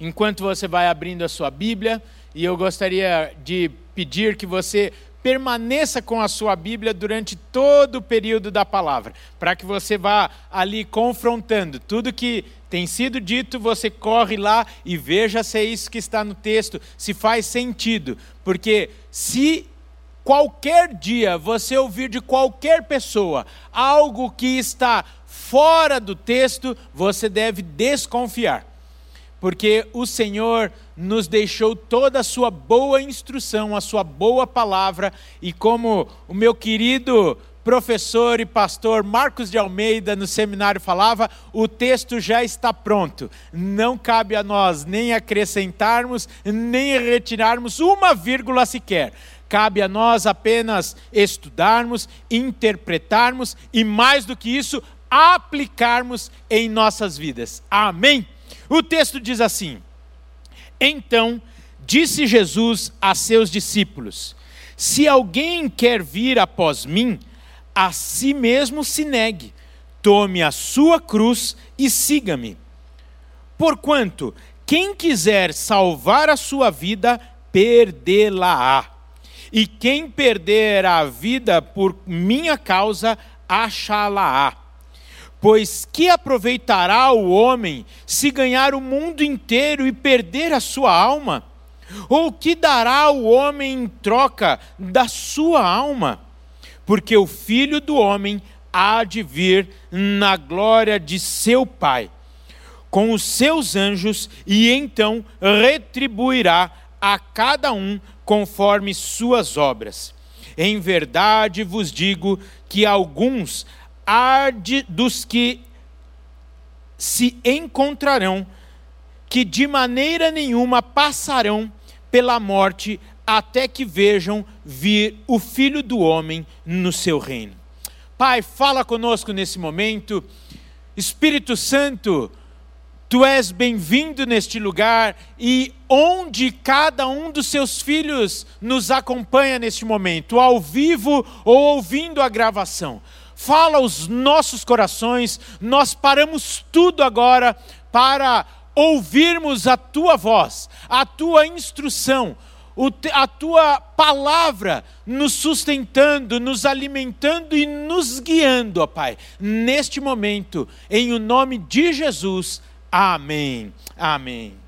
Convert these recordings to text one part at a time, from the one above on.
enquanto você vai abrindo a sua Bíblia, e eu gostaria de pedir que você permaneça com a sua Bíblia durante todo o período da palavra, para que você vá ali confrontando tudo que tem sido dito, você corre lá e veja se é isso que está no texto, se faz sentido, porque se qualquer dia você ouvir de qualquer pessoa algo que está fora do texto, você deve desconfiar porque o Senhor nos deixou toda a sua boa instrução, a sua boa palavra, e como o meu querido professor e pastor Marcos de Almeida no seminário falava, o texto já está pronto. Não cabe a nós nem acrescentarmos, nem retirarmos uma vírgula sequer. Cabe a nós apenas estudarmos, interpretarmos e, mais do que isso, aplicarmos em nossas vidas. Amém? O texto diz assim: Então disse Jesus a seus discípulos: Se alguém quer vir após mim, a si mesmo se negue, tome a sua cruz e siga-me. Porquanto, quem quiser salvar a sua vida, perdê-la-á. E quem perder a vida por minha causa, achá-la-á. Pois que aproveitará o homem se ganhar o mundo inteiro e perder a sua alma? Ou que dará o homem em troca da sua alma? Porque o filho do homem há de vir na glória de seu Pai, com os seus anjos, e então retribuirá a cada um conforme suas obras. Em verdade vos digo que alguns arde dos que se encontrarão, que de maneira nenhuma passarão pela morte até que vejam vir o Filho do Homem no seu reino. Pai, fala conosco nesse momento. Espírito Santo, tu és bem-vindo neste lugar e onde cada um dos seus filhos nos acompanha neste momento, ao vivo ou ouvindo a gravação fala aos nossos corações, nós paramos tudo agora para ouvirmos a tua voz, a tua instrução, a tua palavra nos sustentando, nos alimentando e nos guiando, ó Pai, neste momento, em o nome de Jesus. Amém. Amém.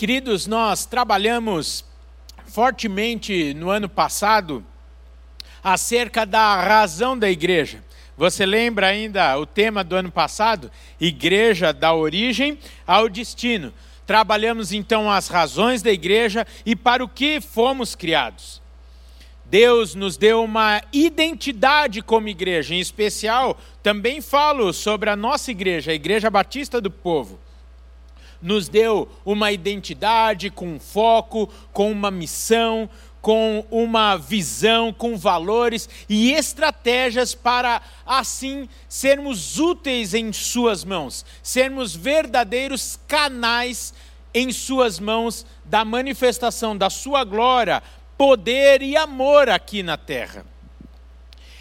Queridos, nós trabalhamos fortemente no ano passado acerca da razão da igreja. Você lembra ainda o tema do ano passado? Igreja da origem ao destino. Trabalhamos então as razões da igreja e para o que fomos criados. Deus nos deu uma identidade como igreja, em especial, também falo sobre a nossa igreja, a Igreja Batista do Povo nos deu uma identidade com foco, com uma missão, com uma visão, com valores e estratégias para assim sermos úteis em Suas mãos, sermos verdadeiros canais em Suas mãos da manifestação da Sua glória, poder e amor aqui na terra.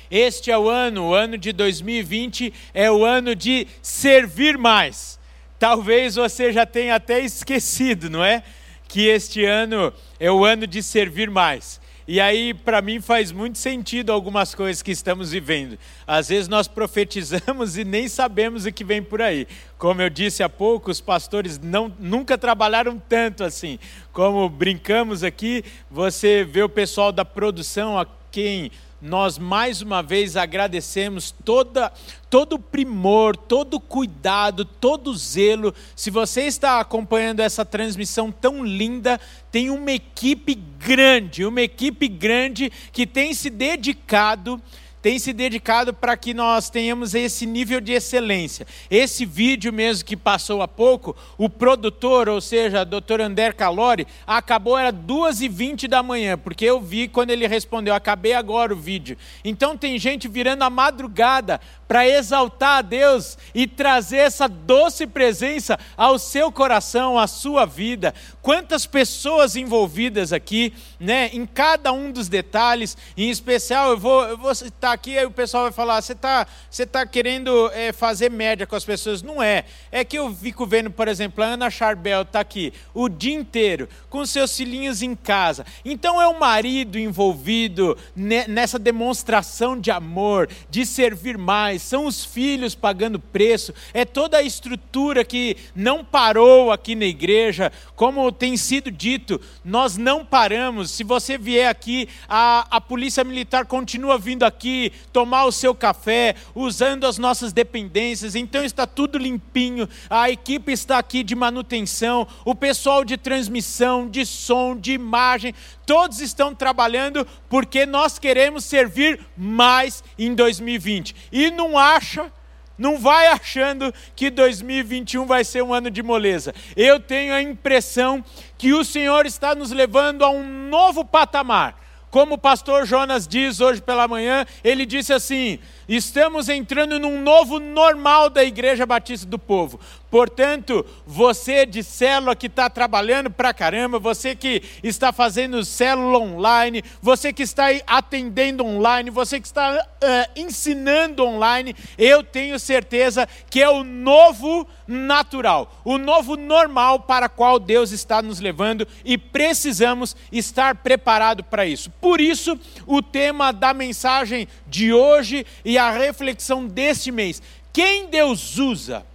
Este é o ano, o ano de 2020 é o ano de servir mais Talvez você já tenha até esquecido, não é? Que este ano é o ano de servir mais. E aí, para mim, faz muito sentido algumas coisas que estamos vivendo. Às vezes nós profetizamos e nem sabemos o que vem por aí. Como eu disse há pouco, os pastores não, nunca trabalharam tanto assim. Como brincamos aqui, você vê o pessoal da produção, a quem nós mais uma vez agradecemos toda, todo o primor, todo o cuidado, todo o zelo. Se você está acompanhando essa transmissão tão linda, tem uma equipe grande, uma equipe grande que tem se dedicado tem se dedicado para que nós tenhamos esse nível de excelência. Esse vídeo mesmo que passou há pouco, o produtor, ou seja, Dr. Ander Calori, acabou era 2h20 da manhã, porque eu vi quando ele respondeu, acabei agora o vídeo. Então tem gente virando a madrugada para exaltar a Deus e trazer essa doce presença ao seu coração, à sua vida. Quantas pessoas envolvidas aqui, né, em cada um dos detalhes, em especial, eu vou, eu vou citar aqui, aí o pessoal vai falar: você está você tá querendo é, fazer média com as pessoas? Não é. É que eu fico vendo, por exemplo, a Ana Charbel está aqui o dia inteiro, com seus filhinhos em casa. Então é o marido envolvido nessa demonstração de amor, de servir mais são os filhos pagando preço, é toda a estrutura que não parou aqui na igreja, como tem sido dito, nós não paramos. Se você vier aqui, a, a polícia militar continua vindo aqui tomar o seu café, usando as nossas dependências, então está tudo limpinho, a equipe está aqui de manutenção, o pessoal de transmissão, de som, de imagem, todos estão trabalhando porque nós queremos servir mais em 2020. E não acha não vai achando que 2021 vai ser um ano de moleza. Eu tenho a impressão que o Senhor está nos levando a um novo patamar. Como o pastor Jonas diz hoje pela manhã, ele disse assim: estamos entrando num novo normal da Igreja Batista do Povo. Portanto, você de célula que está trabalhando pra caramba, você que está fazendo célula online, você que está atendendo online, você que está uh, ensinando online, eu tenho certeza que é o novo natural, o novo normal para qual Deus está nos levando e precisamos estar preparados para isso. Por isso, o tema da mensagem de hoje e a reflexão deste mês: quem Deus usa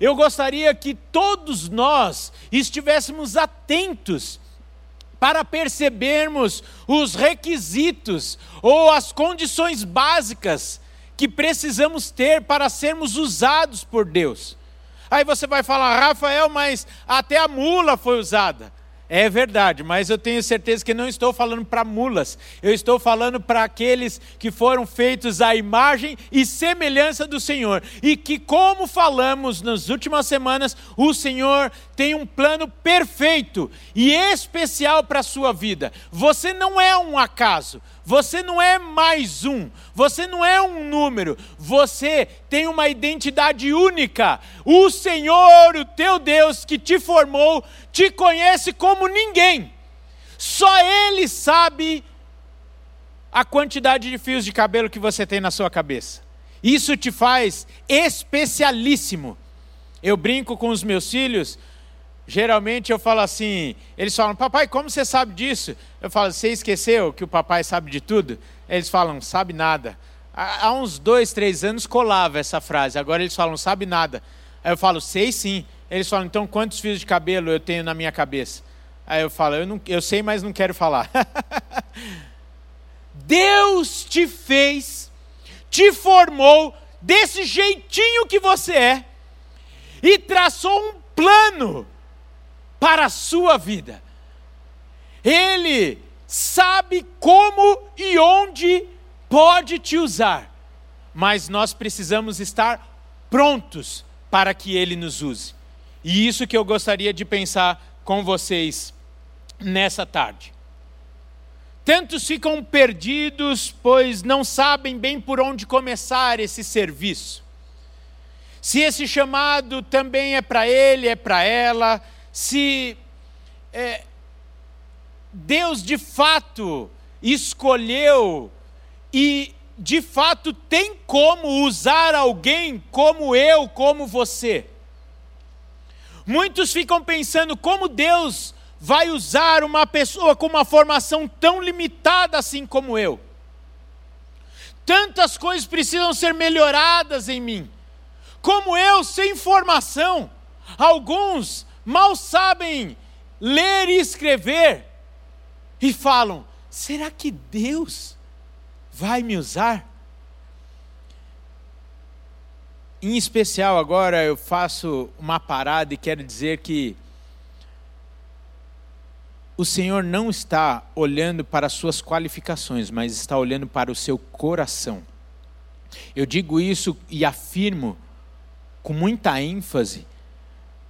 eu gostaria que todos nós estivéssemos atentos para percebermos os requisitos ou as condições básicas que precisamos ter para sermos usados por Deus. Aí você vai falar, Rafael, mas até a mula foi usada. É verdade, mas eu tenho certeza que não estou falando para mulas, eu estou falando para aqueles que foram feitos à imagem e semelhança do Senhor. E que, como falamos nas últimas semanas, o Senhor tem um plano perfeito e especial para a sua vida. Você não é um acaso, você não é mais um, você não é um número, você tem uma identidade única. O Senhor, o teu Deus que te formou, te conhece como ninguém. Só Ele sabe a quantidade de fios de cabelo que você tem na sua cabeça. Isso te faz especialíssimo. Eu brinco com os meus filhos, Geralmente eu falo assim, eles falam, papai, como você sabe disso? Eu falo, você esqueceu que o papai sabe de tudo? Eles falam, sabe nada. Há uns dois, três anos colava essa frase, agora eles falam, sabe nada. Aí eu falo, sei sim. Eles falam, então quantos fios de cabelo eu tenho na minha cabeça? Aí eu falo, eu, não, eu sei, mas não quero falar. Deus te fez, te formou desse jeitinho que você é e traçou um plano para a sua vida. Ele sabe como e onde pode te usar, mas nós precisamos estar prontos para que Ele nos use. E isso que eu gostaria de pensar com vocês nessa tarde. Tantos ficam perdidos, pois não sabem bem por onde começar esse serviço. Se esse chamado também é para ele, é para ela, se é, Deus de fato escolheu e de fato tem como usar alguém como eu, como você. Muitos ficam pensando como Deus vai usar uma pessoa com uma formação tão limitada assim como eu. Tantas coisas precisam ser melhoradas em mim. Como eu, sem formação, alguns mal sabem ler e escrever e falam: será que Deus vai me usar? Em especial, agora eu faço uma parada e quero dizer que o Senhor não está olhando para as suas qualificações, mas está olhando para o seu coração. Eu digo isso e afirmo com muita ênfase,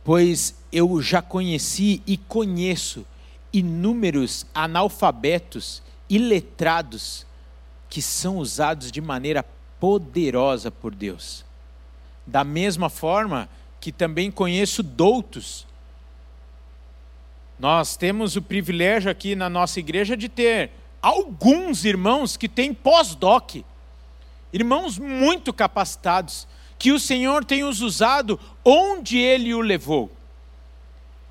pois eu já conheci e conheço inúmeros analfabetos e letrados que são usados de maneira poderosa por Deus. Da mesma forma que também conheço doutos. Nós temos o privilégio aqui na nossa igreja de ter alguns irmãos que têm pós-doc, irmãos muito capacitados, que o Senhor tem os usado onde Ele o levou.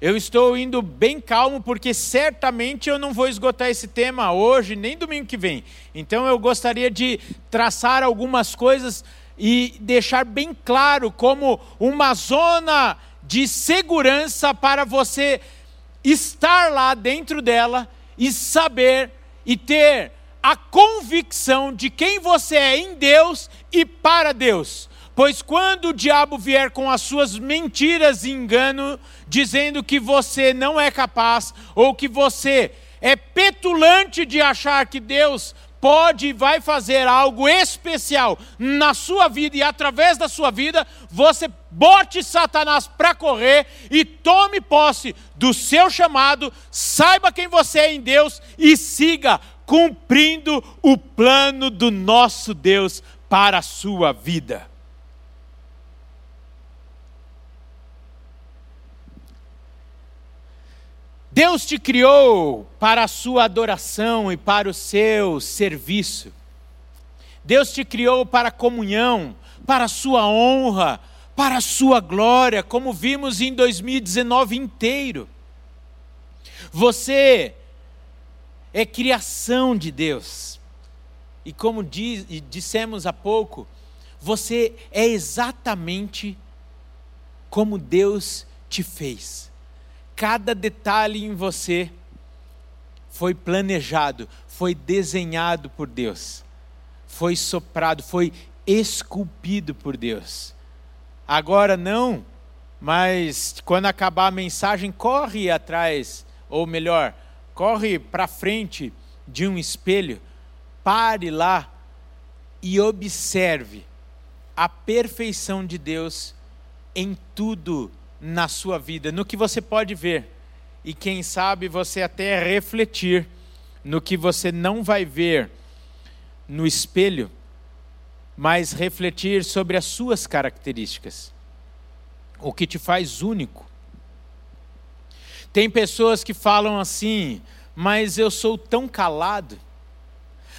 Eu estou indo bem calmo porque certamente eu não vou esgotar esse tema hoje, nem domingo que vem. Então eu gostaria de traçar algumas coisas e deixar bem claro como uma zona de segurança para você estar lá dentro dela e saber e ter a convicção de quem você é em Deus e para Deus. Pois quando o diabo vier com as suas mentiras e engano, dizendo que você não é capaz, ou que você é petulante de achar que Deus pode e vai fazer algo especial na sua vida e através da sua vida, você bote Satanás para correr e tome posse do seu chamado, saiba quem você é em Deus e siga cumprindo o plano do nosso Deus para a sua vida. Deus te criou para a sua adoração e para o seu serviço. Deus te criou para a comunhão, para a sua honra, para a sua glória, como vimos em 2019 inteiro. Você é criação de Deus. E como diz, dissemos há pouco, você é exatamente como Deus te fez. Cada detalhe em você foi planejado, foi desenhado por Deus, foi soprado, foi esculpido por Deus. Agora não, mas quando acabar a mensagem, corre atrás, ou melhor, corre para frente de um espelho, pare lá e observe a perfeição de Deus em tudo na sua vida, no que você pode ver, e quem sabe você até refletir no que você não vai ver no espelho, mas refletir sobre as suas características, o que te faz único. Tem pessoas que falam assim, mas eu sou tão calado.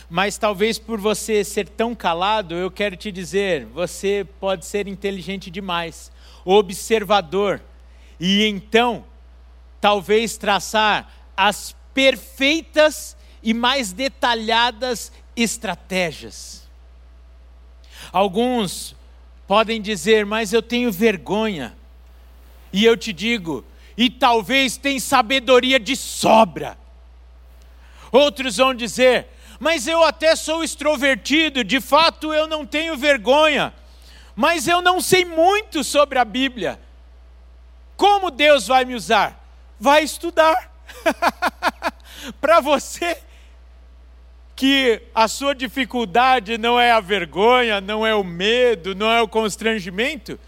Mas talvez por você ser tão calado, eu quero te dizer, você pode ser inteligente demais observador, e então, talvez traçar as perfeitas e mais detalhadas estratégias. Alguns podem dizer, mas eu tenho vergonha. E eu te digo, e talvez tem sabedoria de sobra. Outros vão dizer, mas eu até sou extrovertido, de fato eu não tenho vergonha mas eu não sei muito sobre a Bíblia. Como Deus vai me usar? Vai estudar. Para você que a sua dificuldade não é a vergonha, não é o medo, não é o constrangimento,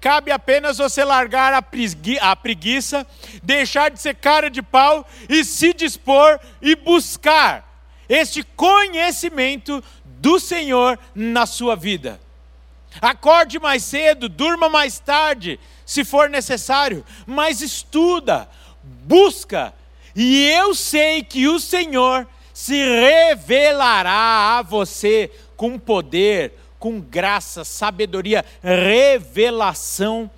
cabe apenas você largar a, preguiça, deixar de ser cara de pau e se dispor e buscar este conhecimento do Senhor na sua vida. Acorde mais cedo, durma mais tarde, se for necessário, mas estuda, busca, e eu sei que o Senhor se revelará a você com poder, com graça, sabedoria, revelação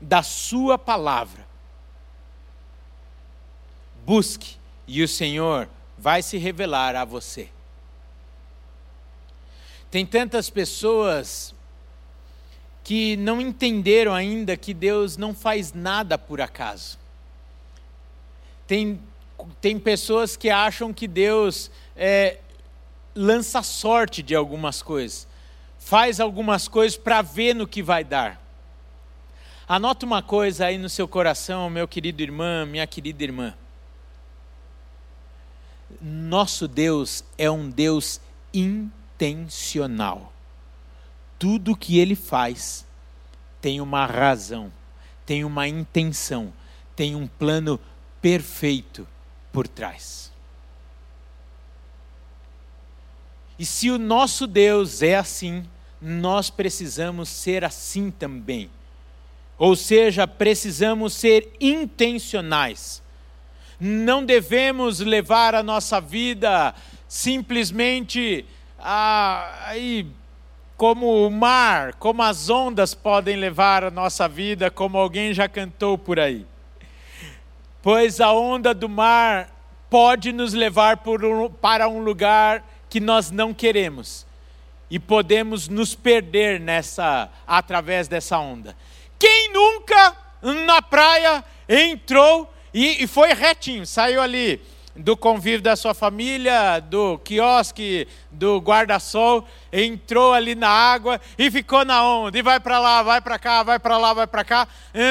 da Sua palavra. Busque, e o Senhor vai se revelar a você. Tem tantas pessoas que não entenderam ainda que Deus não faz nada por acaso. Tem, tem pessoas que acham que Deus é, lança sorte de algumas coisas, faz algumas coisas para ver no que vai dar. Anota uma coisa aí no seu coração, meu querido irmão, minha querida irmã. nosso Deus é um Deus intencional. Tudo que ele faz tem uma razão, tem uma intenção, tem um plano perfeito por trás. E se o nosso Deus é assim, nós precisamos ser assim também. Ou seja, precisamos ser intencionais. Não devemos levar a nossa vida simplesmente a, aí, como o mar, como as ondas podem levar a nossa vida, como alguém já cantou por aí. Pois a onda do mar pode nos levar um, para um lugar que nós não queremos e podemos nos perder nessa através dessa onda. Quem nunca na praia entrou e, e foi retinho, saiu ali do convívio da sua família, do quiosque, do guarda-sol, entrou ali na água e ficou na onda, e vai para lá, vai para cá, vai para lá, vai para cá.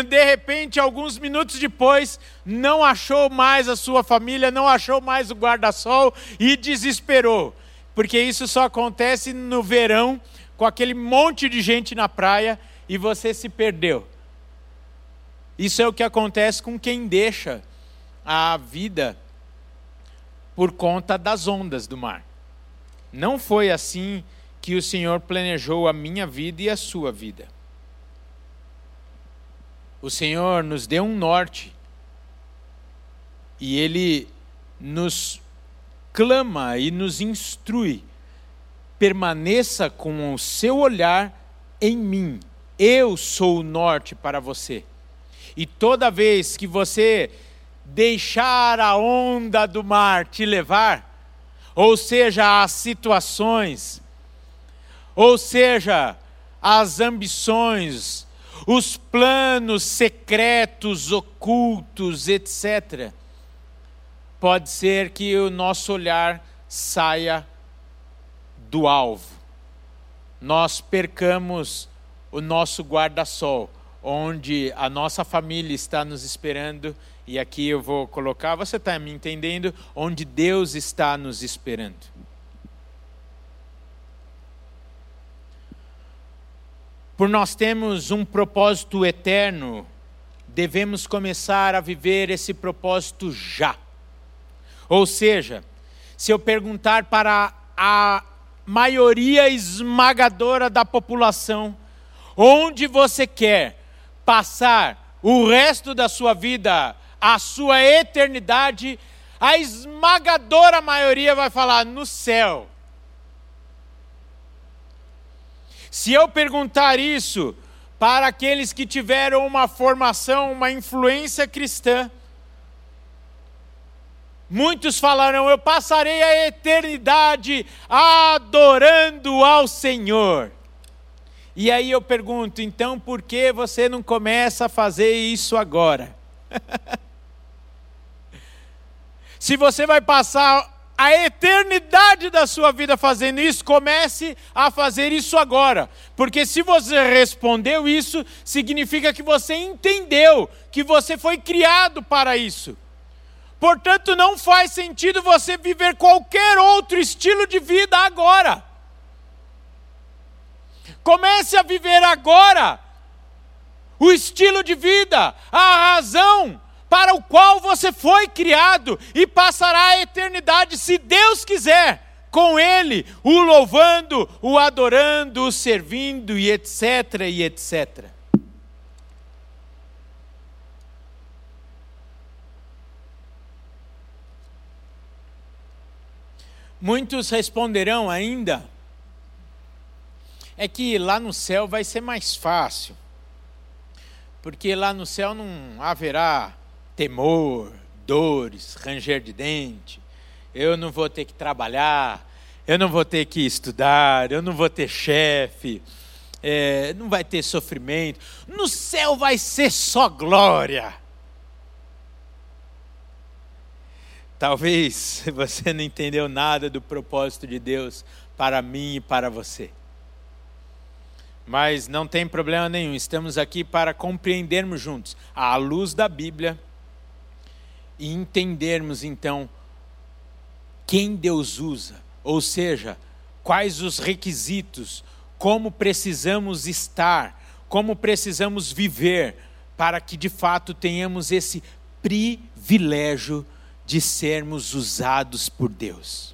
De repente, alguns minutos depois, não achou mais a sua família, não achou mais o guarda-sol e desesperou porque isso só acontece no verão, com aquele monte de gente na praia e você se perdeu. Isso é o que acontece com quem deixa a vida por conta das ondas do mar. Não foi assim que o Senhor planejou a minha vida e a sua vida. O Senhor nos deu um norte e Ele nos clama e nos instrui: permaneça com o seu olhar em mim. Eu sou o norte para você. E toda vez que você deixar a onda do mar te levar, ou seja, as situações, ou seja, as ambições, os planos secretos, ocultos, etc pode ser que o nosso olhar saia do alvo. Nós percamos o nosso guarda-sol, onde a nossa família está nos esperando, e aqui eu vou colocar, você está me entendendo? Onde Deus está nos esperando. Por nós temos um propósito eterno, devemos começar a viver esse propósito já. Ou seja, se eu perguntar para a maioria esmagadora da população, onde você quer passar o resto da sua vida, a sua eternidade, a esmagadora maioria vai falar no céu. Se eu perguntar isso para aqueles que tiveram uma formação, uma influência cristã, Muitos falarão: Eu passarei a eternidade adorando ao Senhor. E aí eu pergunto: então por que você não começa a fazer isso agora? Se você vai passar a eternidade da sua vida fazendo isso, comece a fazer isso agora. Porque se você respondeu isso, significa que você entendeu que você foi criado para isso. Portanto, não faz sentido você viver qualquer outro estilo de vida agora. Comece a viver agora o estilo de vida, a razão para o qual você foi criado e passará a eternidade, se Deus quiser, com Ele, o louvando, o adorando, o servindo e etc. e etc. Muitos responderão ainda: é que lá no céu vai ser mais fácil, porque lá no céu não haverá temor, dores, ranger de dente, eu não vou ter que trabalhar, eu não vou ter que estudar, eu não vou ter chefe, é, não vai ter sofrimento, no céu vai ser só glória. Talvez você não entendeu nada do propósito de Deus para mim e para você. Mas não tem problema nenhum, estamos aqui para compreendermos juntos, à luz da Bíblia, e entendermos então quem Deus usa, ou seja, quais os requisitos, como precisamos estar, como precisamos viver para que de fato tenhamos esse privilégio de sermos usados por Deus.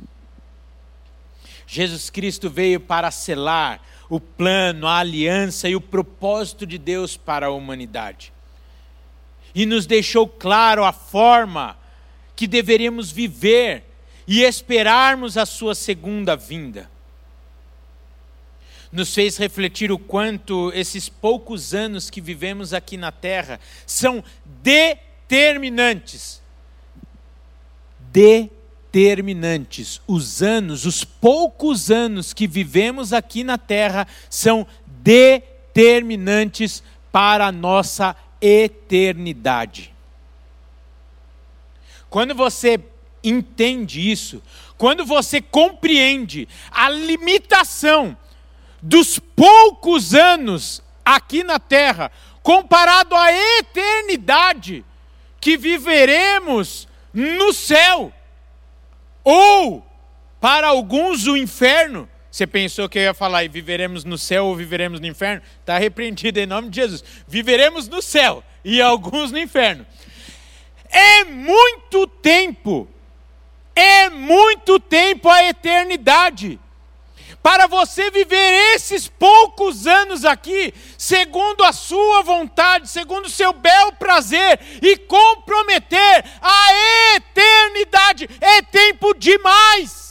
Jesus Cristo veio para selar o plano, a aliança e o propósito de Deus para a humanidade. E nos deixou claro a forma que deveríamos viver e esperarmos a sua segunda vinda. Nos fez refletir o quanto esses poucos anos que vivemos aqui na terra são determinantes. Determinantes. Os anos, os poucos anos que vivemos aqui na terra, são determinantes para a nossa eternidade. Quando você entende isso, quando você compreende a limitação dos poucos anos aqui na terra, comparado à eternidade que viveremos no céu, ou, para alguns, o inferno. Você pensou que eu ia falar e viveremos no céu ou viveremos no inferno? Está repreendido em nome de Jesus. Viveremos no céu e alguns no inferno. É muito tempo, é muito tempo a eternidade para você viver esses poucos anos aqui, segundo a sua vontade, segundo o seu bel prazer, e comprometer a eternidade. É tempo demais.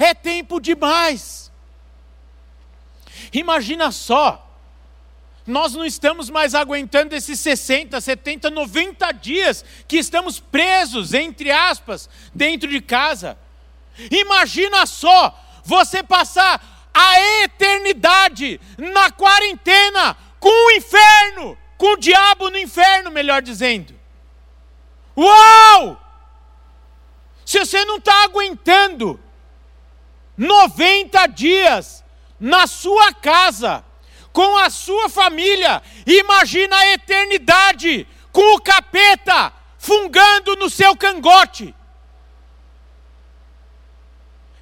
É tempo demais. Imagina só. Nós não estamos mais aguentando esses 60, 70, 90 dias que estamos presos, entre aspas, dentro de casa. Imagina só você passar a eternidade na quarentena com o inferno, com o diabo no inferno, melhor dizendo. Uau! Se você não está aguentando 90 dias na sua casa, com a sua família, imagina a eternidade com o capeta fungando no seu cangote.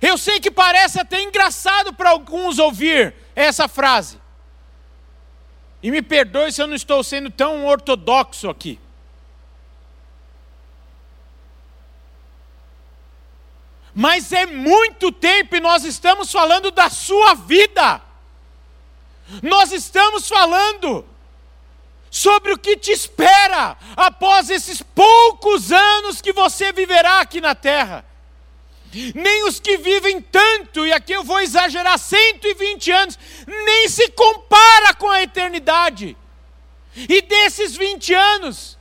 Eu sei que parece até engraçado para alguns ouvir essa frase. E me perdoe se eu não estou sendo tão ortodoxo aqui. Mas é muito tempo e nós estamos falando da sua vida. Nós estamos falando sobre o que te espera após esses poucos anos que você viverá aqui na terra nem os que vivem tanto, e aqui eu vou exagerar, 120 anos, nem se compara com a eternidade. E desses 20 anos,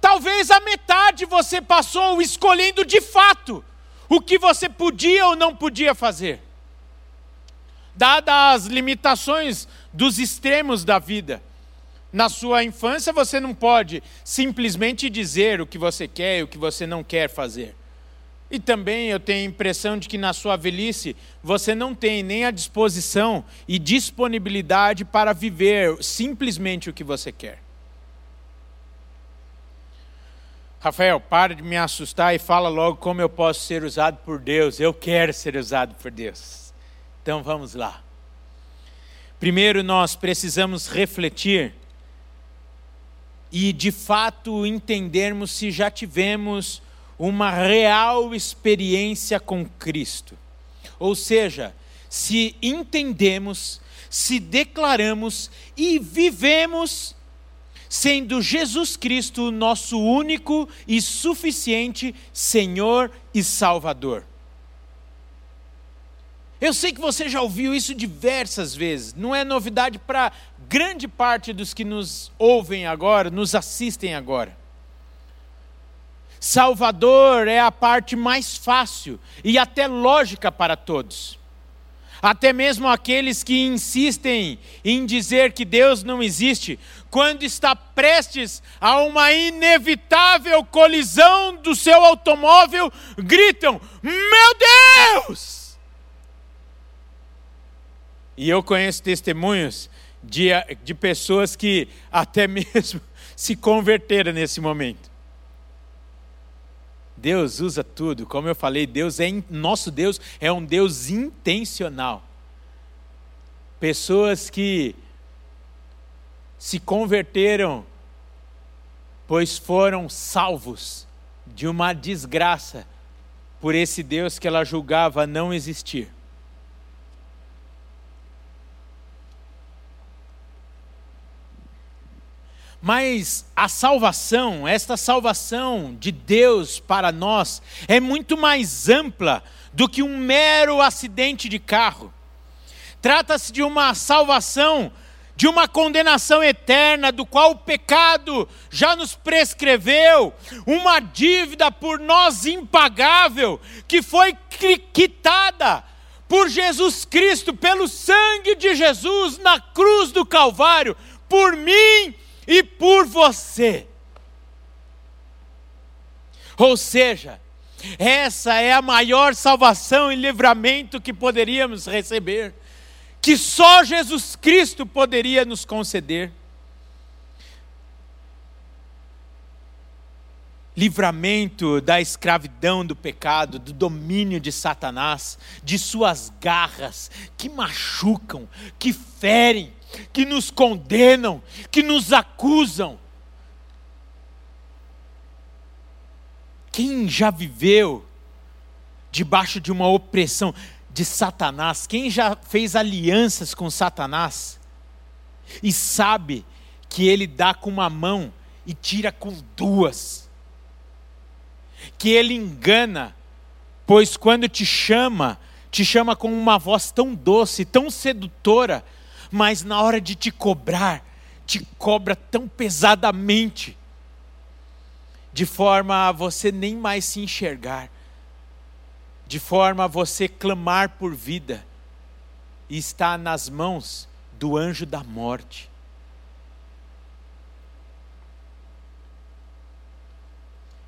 talvez a metade você passou escolhendo de fato o que você podia ou não podia fazer. Dadas as limitações dos extremos da vida. Na sua infância você não pode simplesmente dizer o que você quer e o que você não quer fazer. E também eu tenho a impressão de que na sua velhice você não tem nem a disposição e disponibilidade para viver simplesmente o que você quer. Rafael, para de me assustar e fala logo como eu posso ser usado por Deus. Eu quero ser usado por Deus. Então vamos lá. Primeiro nós precisamos refletir e de fato entendermos se já tivemos uma real experiência com Cristo. Ou seja, se entendemos, se declaramos e vivemos sendo Jesus Cristo nosso único e suficiente Senhor e Salvador. Eu sei que você já ouviu isso diversas vezes, não é novidade para grande parte dos que nos ouvem agora, nos assistem agora. Salvador é a parte mais fácil e até lógica para todos. Até mesmo aqueles que insistem em dizer que Deus não existe, quando está prestes a uma inevitável colisão do seu automóvel, gritam: Meu Deus! E eu conheço testemunhos de, de pessoas que até mesmo se converteram nesse momento Deus usa tudo. Como eu falei, Deus é nosso Deus é um Deus intencional. Pessoas que se converteram pois foram salvos de uma desgraça por esse Deus que ela julgava não existir. Mas a salvação, esta salvação de Deus para nós, é muito mais ampla do que um mero acidente de carro. Trata-se de uma salvação de uma condenação eterna, do qual o pecado já nos prescreveu, uma dívida por nós impagável, que foi quitada por Jesus Cristo, pelo sangue de Jesus na cruz do Calvário, por mim e por você. Ou seja, essa é a maior salvação e livramento que poderíamos receber que só Jesus Cristo poderia nos conceder. Livramento da escravidão do pecado, do domínio de Satanás, de suas garras que machucam, que ferem, que nos condenam, que nos acusam. Quem já viveu debaixo de uma opressão? de Satanás, quem já fez alianças com Satanás e sabe que ele dá com uma mão e tira com duas, que ele engana, pois quando te chama, te chama com uma voz tão doce, tão sedutora, mas na hora de te cobrar, te cobra tão pesadamente, de forma a você nem mais se enxergar de forma a você clamar por vida, e está nas mãos do anjo da morte.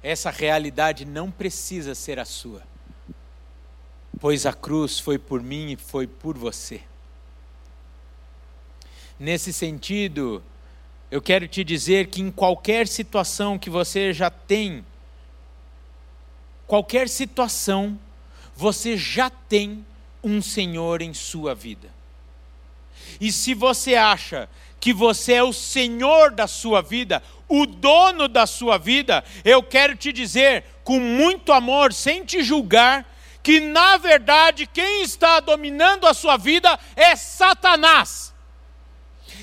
Essa realidade não precisa ser a sua, pois a cruz foi por mim e foi por você. Nesse sentido, eu quero te dizer que em qualquer situação que você já tem, qualquer situação, você já tem um Senhor em sua vida. E se você acha que você é o Senhor da sua vida, o dono da sua vida, eu quero te dizer, com muito amor, sem te julgar, que na verdade quem está dominando a sua vida é Satanás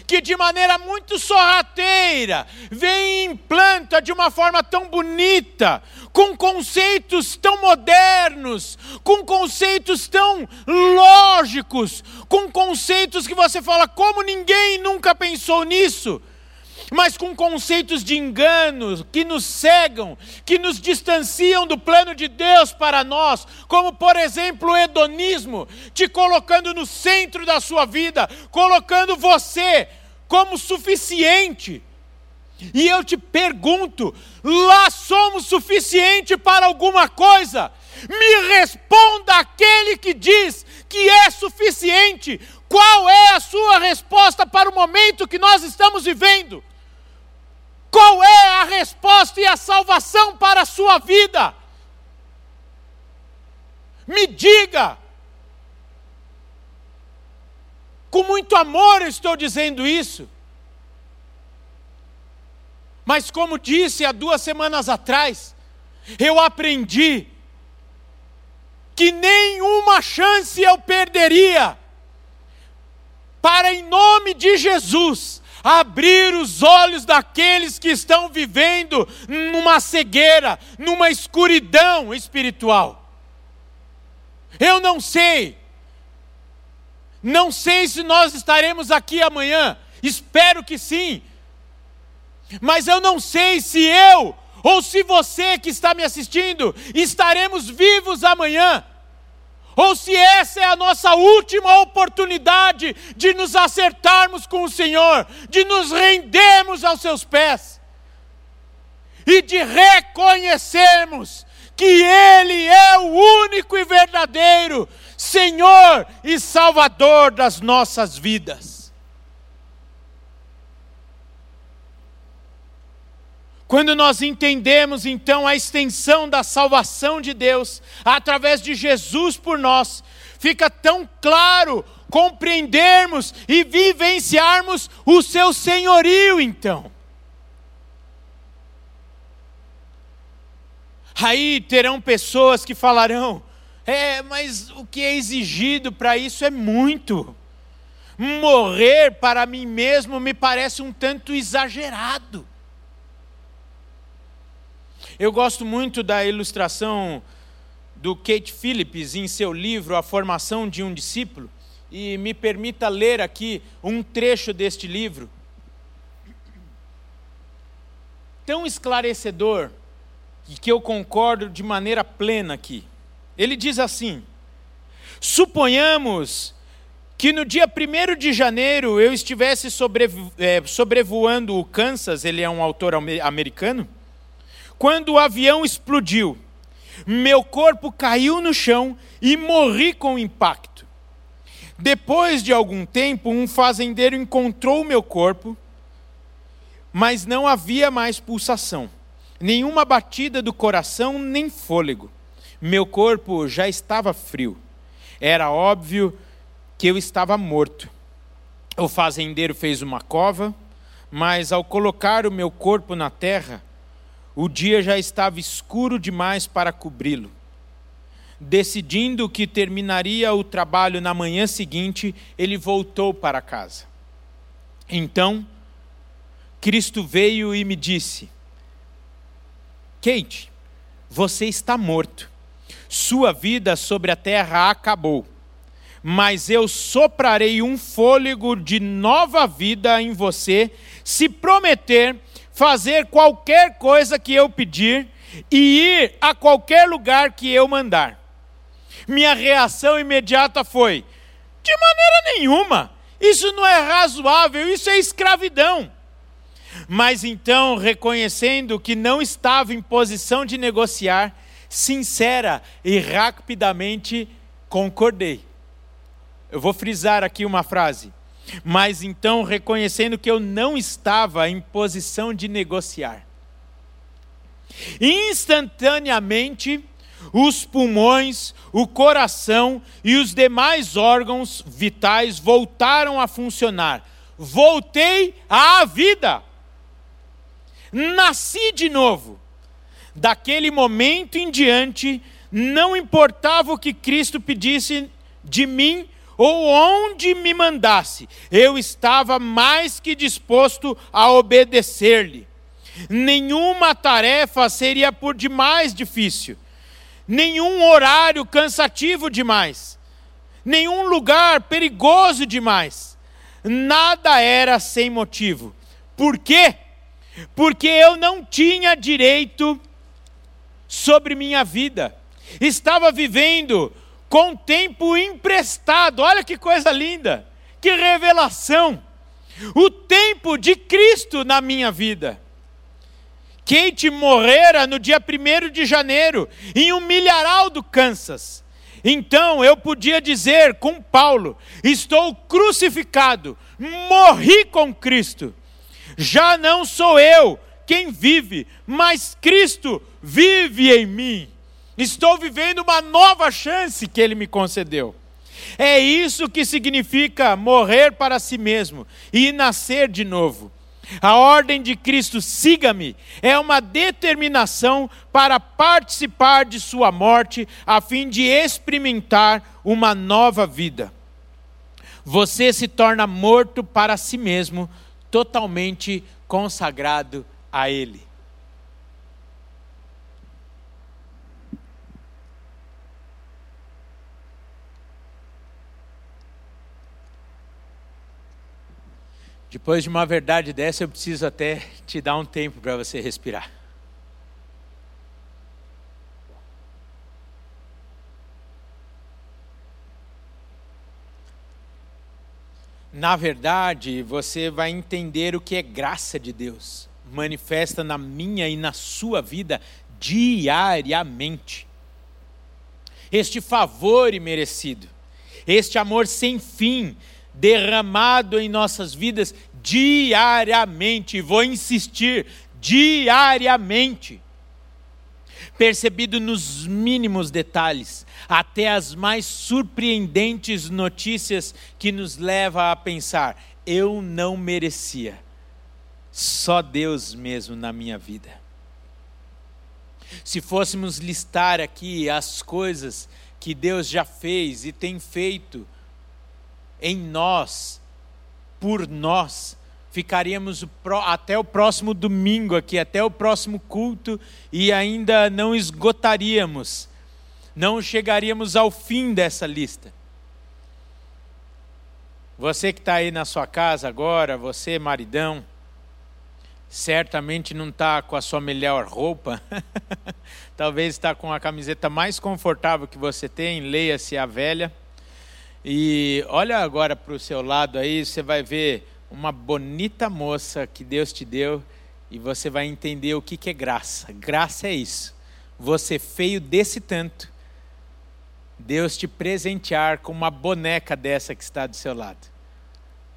que de maneira muito sorrateira vem e implanta de uma forma tão bonita, com conceitos tão modernos, com conceitos tão lógicos, com conceitos que você fala, como ninguém nunca pensou nisso? Mas com conceitos de engano que nos cegam, que nos distanciam do plano de Deus para nós, como por exemplo o hedonismo, te colocando no centro da sua vida, colocando você como suficiente. E eu te pergunto: lá somos suficiente para alguma coisa? Me responda aquele que diz que é suficiente. Qual é a sua resposta para o momento que nós estamos vivendo? Qual é a resposta e a salvação para a sua vida? Me diga. Com muito amor eu estou dizendo isso. Mas, como disse há duas semanas atrás, eu aprendi que nenhuma chance eu perderia para, em nome de Jesus, abrir os olhos daqueles que estão vivendo numa cegueira, numa escuridão espiritual. Eu não sei, não sei se nós estaremos aqui amanhã, espero que sim, mas eu não sei se eu ou se você que está me assistindo estaremos vivos amanhã ou se essa é a nossa última oportunidade de nos acertarmos com o Senhor, de nos rendermos aos seus pés e de reconhecermos que Ele é o único e verdadeiro Senhor e Salvador das nossas vidas. Quando nós entendemos então a extensão da salvação de Deus através de Jesus por nós, fica tão claro compreendermos e vivenciarmos o seu senhorio então. Aí terão pessoas que falarão: é, mas o que é exigido para isso é muito. Morrer para mim mesmo me parece um tanto exagerado. Eu gosto muito da ilustração do Kate Phillips em seu livro A Formação de um Discípulo, e me permita ler aqui um trecho deste livro. Tão esclarecedor e que eu concordo de maneira plena aqui. Ele diz assim: suponhamos que no dia 1 de janeiro eu estivesse sobrevo é, sobrevoando o Kansas, ele é um autor americano, quando o avião explodiu. Meu corpo caiu no chão e morri com o impacto. Depois de algum tempo, um fazendeiro encontrou meu corpo, mas não havia mais pulsação nenhuma batida do coração, nem fôlego. Meu corpo já estava frio. Era óbvio que eu estava morto. O fazendeiro fez uma cova, mas ao colocar o meu corpo na terra, o dia já estava escuro demais para cobri-lo. Decidindo que terminaria o trabalho na manhã seguinte, ele voltou para casa. Então, Cristo veio e me disse: Kate, você está morto. Sua vida sobre a terra acabou. Mas eu soprarei um fôlego de nova vida em você, se prometer fazer qualquer coisa que eu pedir e ir a qualquer lugar que eu mandar. Minha reação imediata foi: de maneira nenhuma, isso não é razoável, isso é escravidão. Mas então, reconhecendo que não estava em posição de negociar, sincera e rapidamente concordei. Eu vou frisar aqui uma frase. Mas então, reconhecendo que eu não estava em posição de negociar, instantaneamente, os pulmões, o coração e os demais órgãos vitais voltaram a funcionar. Voltei à vida nasci de novo. Daquele momento em diante, não importava o que Cristo pedisse de mim ou onde me mandasse, eu estava mais que disposto a obedecer-lhe. Nenhuma tarefa seria por demais difícil, nenhum horário cansativo demais, nenhum lugar perigoso demais. Nada era sem motivo. Por quê? porque eu não tinha direito sobre minha vida. Estava vivendo com tempo emprestado. Olha que coisa linda, que revelação. O tempo de Cristo na minha vida. Kate morrera no dia 1 de janeiro, em um milharal do Kansas. Então eu podia dizer com Paulo: estou crucificado, morri com Cristo já não sou eu quem vive, mas Cristo vive em mim. Estou vivendo uma nova chance que Ele me concedeu. É isso que significa morrer para si mesmo e nascer de novo. A ordem de Cristo, siga-me, é uma determinação para participar de Sua morte, a fim de experimentar uma nova vida. Você se torna morto para si mesmo totalmente consagrado a Ele. Depois de uma verdade dessa, eu preciso até te dar um tempo para você respirar. na verdade, você vai entender o que é graça de Deus, manifesta na minha e na sua vida diariamente. Este favor imerecido, este amor sem fim, derramado em nossas vidas diariamente, vou insistir, diariamente. Percebido nos mínimos detalhes, até as mais surpreendentes notícias que nos leva a pensar: eu não merecia, só Deus mesmo na minha vida. Se fôssemos listar aqui as coisas que Deus já fez e tem feito em nós, por nós, ficaríamos até o próximo domingo aqui, até o próximo culto e ainda não esgotaríamos, não chegaríamos ao fim dessa lista. Você que está aí na sua casa agora, você maridão, certamente não está com a sua melhor roupa, talvez está com a camiseta mais confortável que você tem, leia-se a velha. E olha agora para o seu lado aí, você vai ver uma bonita moça que Deus te deu e você vai entender o que, que é graça. Graça é isso. Você feio desse tanto, Deus te presentear com uma boneca dessa que está do seu lado.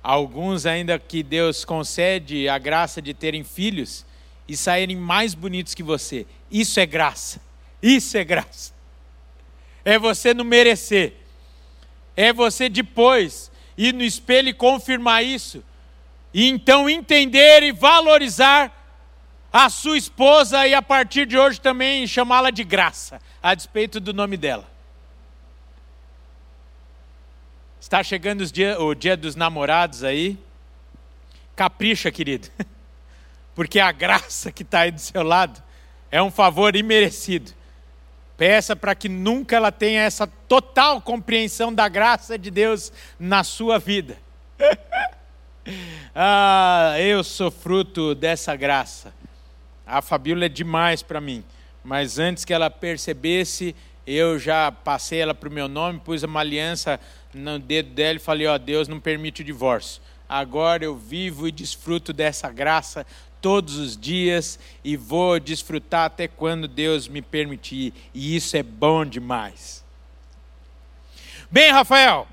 Alguns ainda que Deus concede a graça de terem filhos e saírem mais bonitos que você. Isso é graça. Isso é graça. É você não merecer. É você depois ir no espelho e confirmar isso e então entender e valorizar a sua esposa e a partir de hoje também chamá-la de graça, a despeito do nome dela. Está chegando dia, o dia dos namorados aí. Capricha, querido. Porque a graça que está aí do seu lado é um favor imerecido. Peça para que nunca ela tenha essa total compreensão da graça de Deus na sua vida. ah, eu sou fruto dessa graça. A Fabíola é demais para mim, mas antes que ela percebesse, eu já passei ela para o meu nome, pus uma aliança no dedo dela e falei: Ó, oh, Deus não permite o divórcio. Agora eu vivo e desfruto dessa graça todos os dias e vou desfrutar até quando Deus me permitir, e isso é bom demais. Bem, Rafael,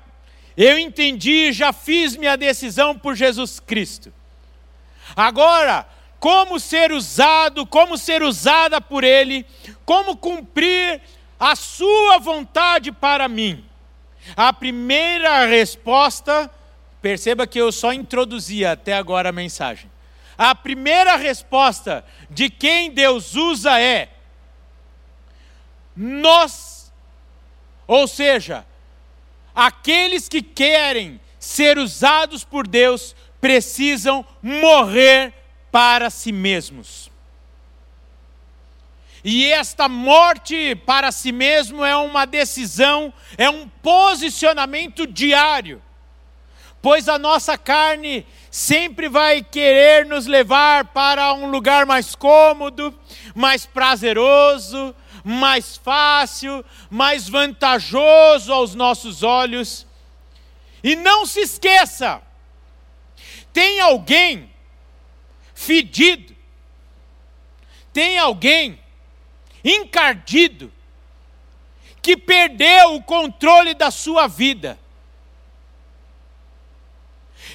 eu entendi, já fiz minha decisão por Jesus Cristo. Agora, como ser usado, como ser usada por Ele, como cumprir a Sua vontade para mim? A primeira resposta, perceba que eu só introduzi até agora a mensagem. A primeira resposta de quem Deus usa é: nós, ou seja, aqueles que querem ser usados por Deus precisam morrer para si mesmos. E esta morte para si mesmo é uma decisão, é um posicionamento diário, pois a nossa carne sempre vai querer nos levar para um lugar mais cômodo, mais prazeroso, mais fácil, mais vantajoso aos nossos olhos. E não se esqueça, tem alguém fedido, tem alguém encardido, que perdeu o controle da sua vida.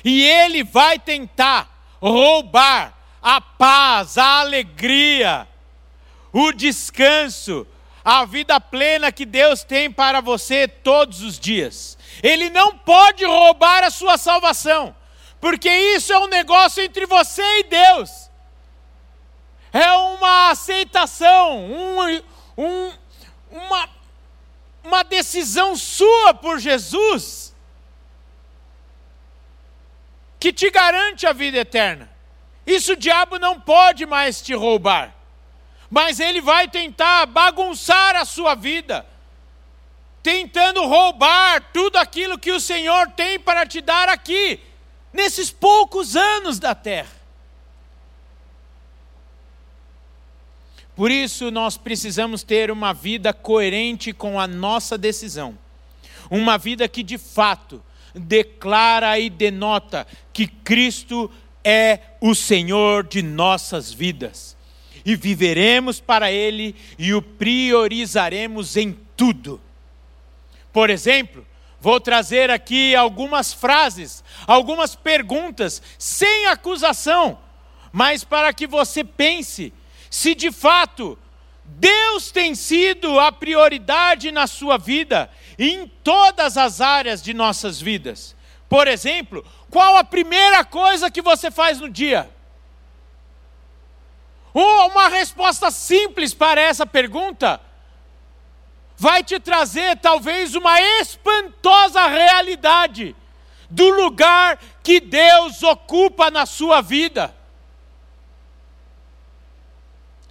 E ele vai tentar roubar a paz, a alegria, o descanso, a vida plena que Deus tem para você todos os dias. Ele não pode roubar a sua salvação, porque isso é um negócio entre você e Deus. É uma aceitação, um, um, uma, uma decisão sua por Jesus, que te garante a vida eterna. Isso o diabo não pode mais te roubar mas ele vai tentar bagunçar a sua vida, tentando roubar tudo aquilo que o Senhor tem para te dar aqui, nesses poucos anos da terra. Por isso, nós precisamos ter uma vida coerente com a nossa decisão, uma vida que de fato declara e denota que Cristo é o Senhor de nossas vidas e viveremos para Ele e o priorizaremos em tudo. Por exemplo, vou trazer aqui algumas frases, algumas perguntas, sem acusação, mas para que você pense se de fato Deus tem sido a prioridade na sua vida, em todas as áreas de nossas vidas. Por exemplo, qual a primeira coisa que você faz no dia? Uma resposta simples para essa pergunta vai te trazer talvez uma espantosa realidade do lugar que Deus ocupa na sua vida.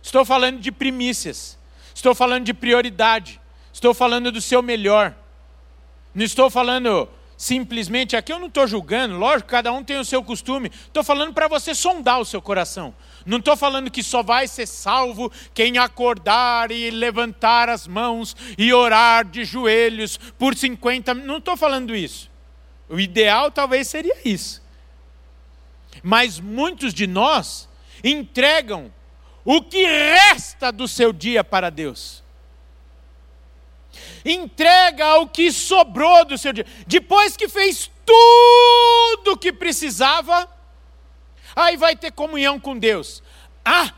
Estou falando de primícias, estou falando de prioridade, estou falando do seu melhor. Não estou falando simplesmente, aqui eu não estou julgando, lógico, cada um tem o seu costume. Estou falando para você sondar o seu coração. Não estou falando que só vai ser salvo quem acordar e levantar as mãos e orar de joelhos por 50 Não estou falando isso. O ideal talvez seria isso. Mas muitos de nós entregam o que resta do seu dia para Deus entrega o que sobrou do seu dia. Depois que fez tudo o que precisava, aí vai ter comunhão com Deus. Ah,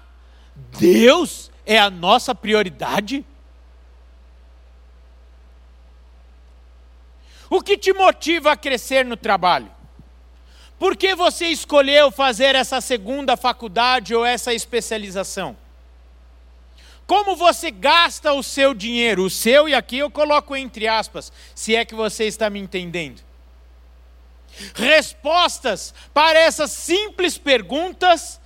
Deus é a nossa prioridade? O que te motiva a crescer no trabalho? Por que você escolheu fazer essa segunda faculdade ou essa especialização? Como você gasta o seu dinheiro? O seu, e aqui eu coloco entre aspas, se é que você está me entendendo. Respostas para essas simples perguntas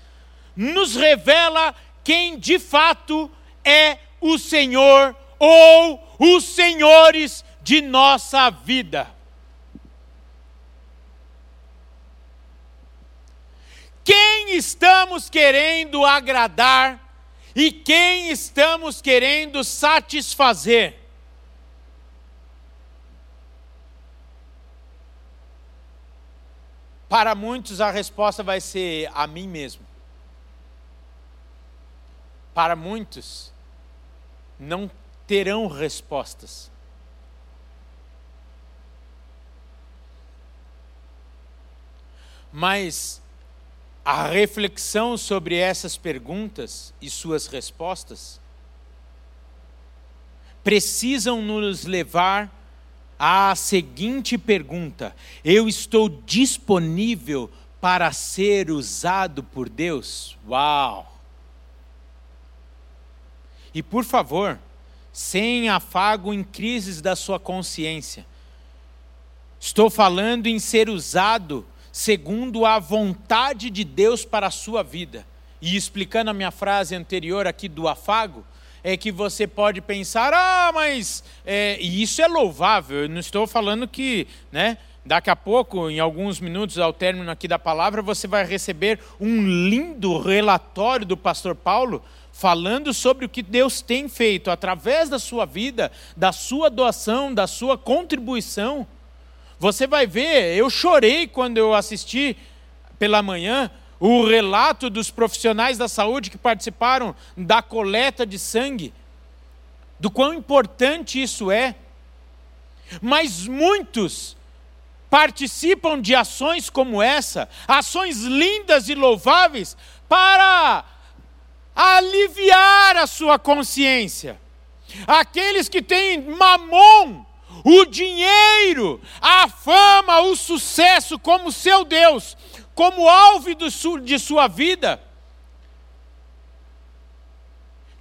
nos revela quem de fato é o Senhor ou os senhores de nossa vida. Quem estamos querendo agradar e quem estamos querendo satisfazer. Para muitos a resposta vai ser a mim mesmo. Para muitos não terão respostas. Mas a reflexão sobre essas perguntas e suas respostas precisam nos levar à seguinte pergunta: Eu estou disponível para ser usado por Deus? Uau! E por favor, sem afago em crises da sua consciência. Estou falando em ser usado segundo a vontade de Deus para a sua vida. E explicando a minha frase anterior aqui do afago, é que você pode pensar, ah, mas é, e isso é louvável. Eu não estou falando que, né? Daqui a pouco, em alguns minutos, ao término aqui da palavra, você vai receber um lindo relatório do pastor Paulo falando sobre o que Deus tem feito através da sua vida, da sua doação, da sua contribuição. Você vai ver, eu chorei quando eu assisti pela manhã o relato dos profissionais da saúde que participaram da coleta de sangue, do quão importante isso é. Mas muitos participam de ações como essa, ações lindas e louváveis, para aliviar a sua consciência. Aqueles que têm mamon o dinheiro, a fama, o sucesso como seu Deus, como alvo de sua vida,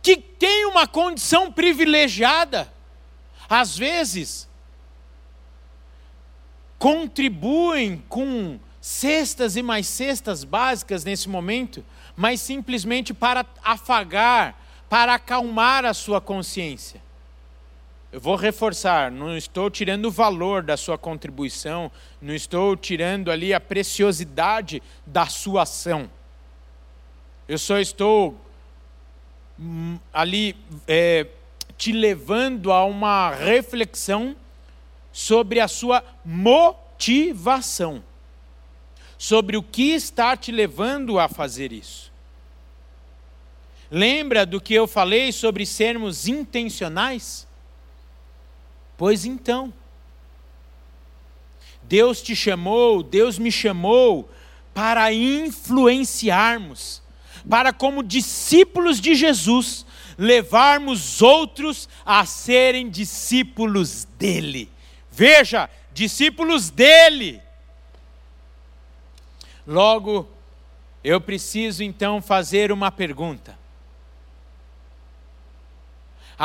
que tem uma condição privilegiada, às vezes, contribuem com cestas e mais cestas básicas nesse momento, mas simplesmente para afagar, para acalmar a sua consciência. Eu vou reforçar, não estou tirando o valor da sua contribuição, não estou tirando ali a preciosidade da sua ação. Eu só estou hum, ali é, te levando a uma reflexão sobre a sua motivação, sobre o que está te levando a fazer isso. Lembra do que eu falei sobre sermos intencionais? Pois então, Deus te chamou, Deus me chamou para influenciarmos, para, como discípulos de Jesus, levarmos outros a serem discípulos dele. Veja, discípulos dele. Logo, eu preciso então fazer uma pergunta.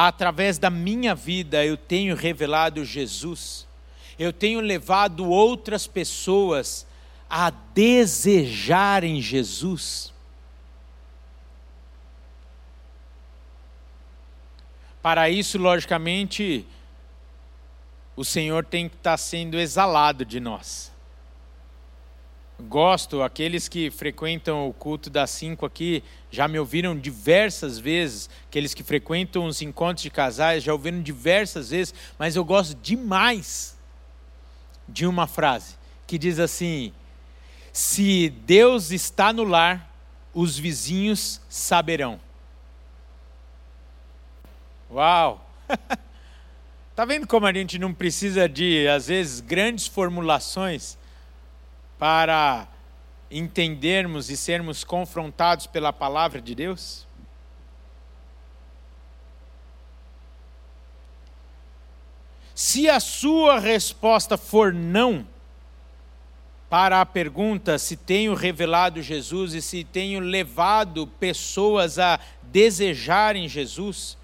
Através da minha vida eu tenho revelado Jesus, eu tenho levado outras pessoas a desejarem Jesus. Para isso, logicamente, o Senhor tem que estar sendo exalado de nós. Gosto, aqueles que frequentam o culto das cinco aqui já me ouviram diversas vezes, aqueles que frequentam os encontros de casais já ouviram diversas vezes, mas eu gosto demais de uma frase que diz assim: Se Deus está no lar, os vizinhos saberão. Uau! Tá vendo como a gente não precisa de, às vezes, grandes formulações para entendermos e sermos confrontados pela palavra de Deus? Se a sua resposta for não, para a pergunta se tenho revelado Jesus e se tenho levado pessoas a desejarem Jesus,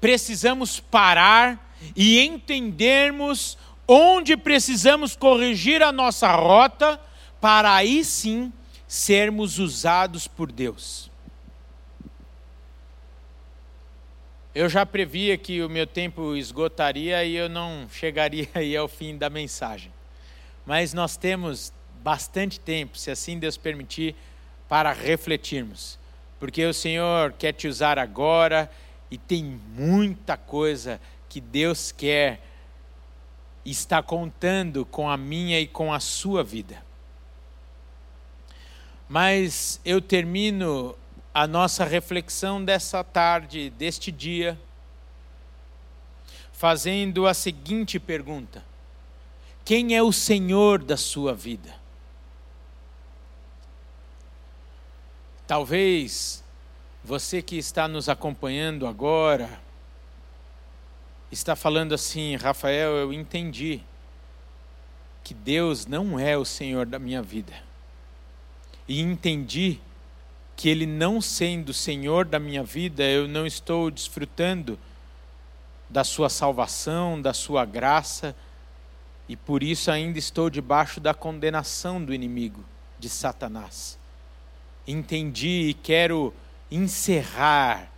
precisamos parar e entendermos onde precisamos corrigir a nossa rota para aí sim sermos usados por Deus. Eu já previa que o meu tempo esgotaria e eu não chegaria aí ao fim da mensagem. Mas nós temos bastante tempo, se assim Deus permitir, para refletirmos. Porque o Senhor quer te usar agora e tem muita coisa que Deus quer está contando com a minha e com a sua vida. Mas eu termino a nossa reflexão dessa tarde, deste dia, fazendo a seguinte pergunta: Quem é o Senhor da sua vida? Talvez você que está nos acompanhando agora, está falando assim, Rafael, eu entendi que Deus não é o Senhor da minha vida. E entendi que Ele não sendo o Senhor da minha vida, eu não estou desfrutando da Sua salvação, da Sua graça, e por isso ainda estou debaixo da condenação do inimigo, de Satanás. Entendi e quero encerrar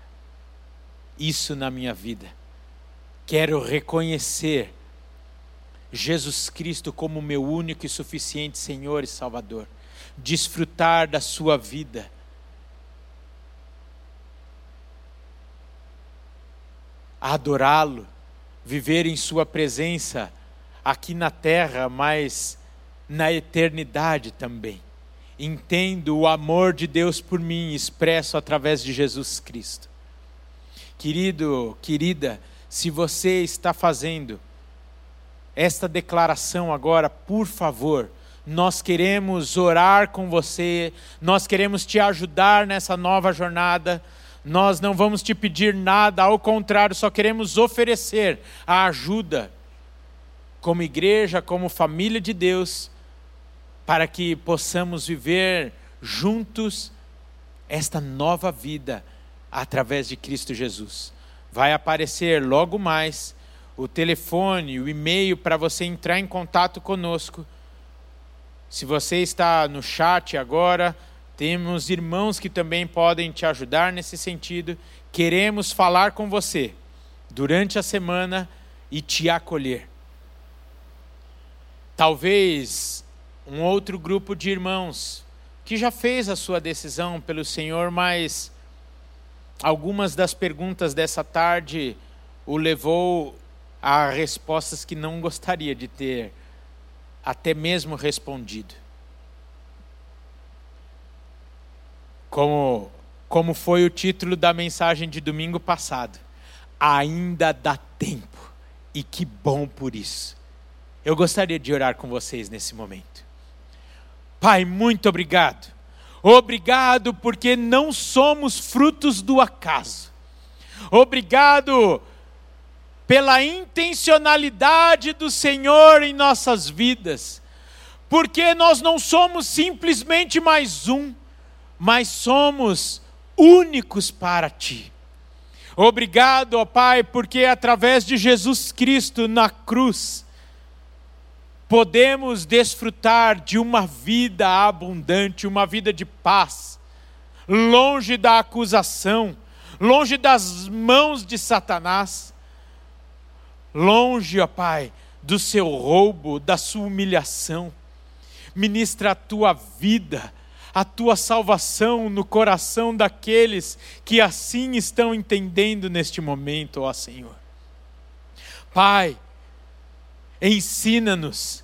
isso na minha vida. Quero reconhecer Jesus Cristo como meu único e suficiente Senhor e Salvador. Desfrutar da Sua vida. Adorá-lo, viver em Sua presença aqui na terra, mas na eternidade também entendo o amor de Deus por mim expresso através de Jesus Cristo. Querido, querida, se você está fazendo esta declaração agora, por favor, nós queremos orar com você, nós queremos te ajudar nessa nova jornada. Nós não vamos te pedir nada, ao contrário, só queremos oferecer a ajuda como igreja, como família de Deus, para que possamos viver juntos esta nova vida através de Cristo Jesus. Vai aparecer logo mais o telefone, o e-mail para você entrar em contato conosco. Se você está no chat agora, temos irmãos que também podem te ajudar nesse sentido. Queremos falar com você durante a semana e te acolher. Talvez um outro grupo de irmãos que já fez a sua decisão pelo Senhor, mas algumas das perguntas dessa tarde o levou a respostas que não gostaria de ter até mesmo respondido. Como, como foi o título da mensagem de domingo passado. Ainda dá tempo, e que bom por isso. Eu gostaria de orar com vocês nesse momento. Pai, muito obrigado. Obrigado porque não somos frutos do acaso. Obrigado pela intencionalidade do Senhor em nossas vidas. Porque nós não somos simplesmente mais um, mas somos únicos para ti. Obrigado, ó Pai, porque através de Jesus Cristo na cruz, podemos desfrutar de uma vida abundante, uma vida de paz, longe da acusação, longe das mãos de Satanás, longe, ó Pai, do seu roubo, da sua humilhação. Ministra a tua vida, a tua salvação no coração daqueles que assim estão entendendo neste momento, ó Senhor. Pai, ensina-nos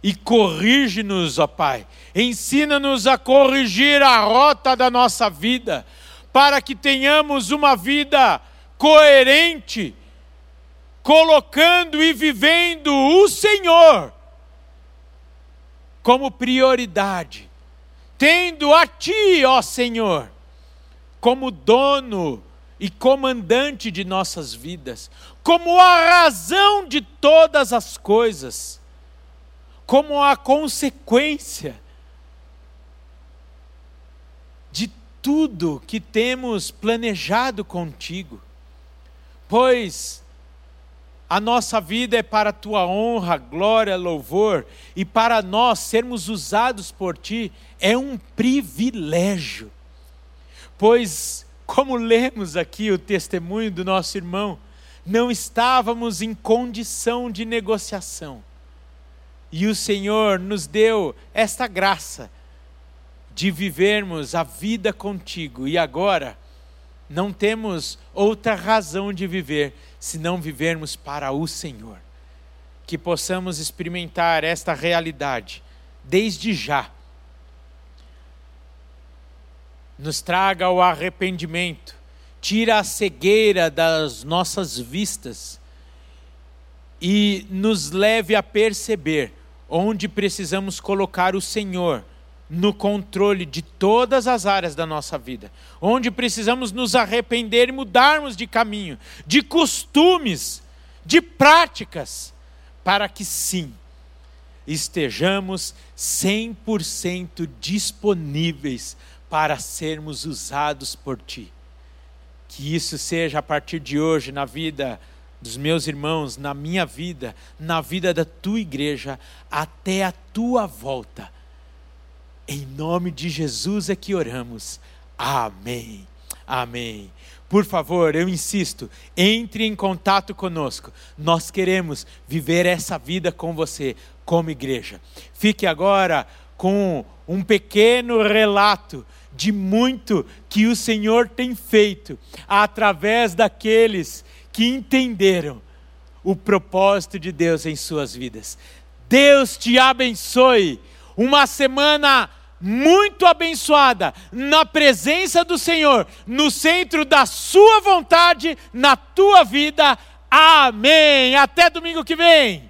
e corrige-nos, ó Pai. Ensina-nos a corrigir a rota da nossa vida, para que tenhamos uma vida coerente, colocando e vivendo o Senhor como prioridade, tendo a Ti, ó Senhor, como dono e comandante de nossas vidas, como a razão de todas as coisas, como a consequência de tudo que temos planejado contigo. Pois a nossa vida é para a tua honra, glória, louvor, e para nós sermos usados por ti é um privilégio. Pois como lemos aqui o testemunho do nosso irmão, não estávamos em condição de negociação. E o Senhor nos deu esta graça de vivermos a vida contigo. E agora não temos outra razão de viver senão vivermos para o Senhor. Que possamos experimentar esta realidade desde já nos traga o arrependimento, tira a cegueira das nossas vistas e nos leve a perceber onde precisamos colocar o Senhor no controle de todas as áreas da nossa vida, onde precisamos nos arrepender e mudarmos de caminho, de costumes, de práticas, para que sim, estejamos 100% disponíveis para sermos usados por Ti. Que isso seja a partir de hoje na vida dos meus irmãos, na minha vida, na vida da tua igreja, até a tua volta. Em nome de Jesus é que oramos. Amém. Amém. Por favor, eu insisto, entre em contato conosco. Nós queremos viver essa vida com você, como igreja. Fique agora com um pequeno relato de muito que o Senhor tem feito através daqueles que entenderam o propósito de Deus em suas vidas. Deus te abençoe. Uma semana muito abençoada na presença do Senhor, no centro da Sua vontade, na tua vida. Amém. Até domingo que vem.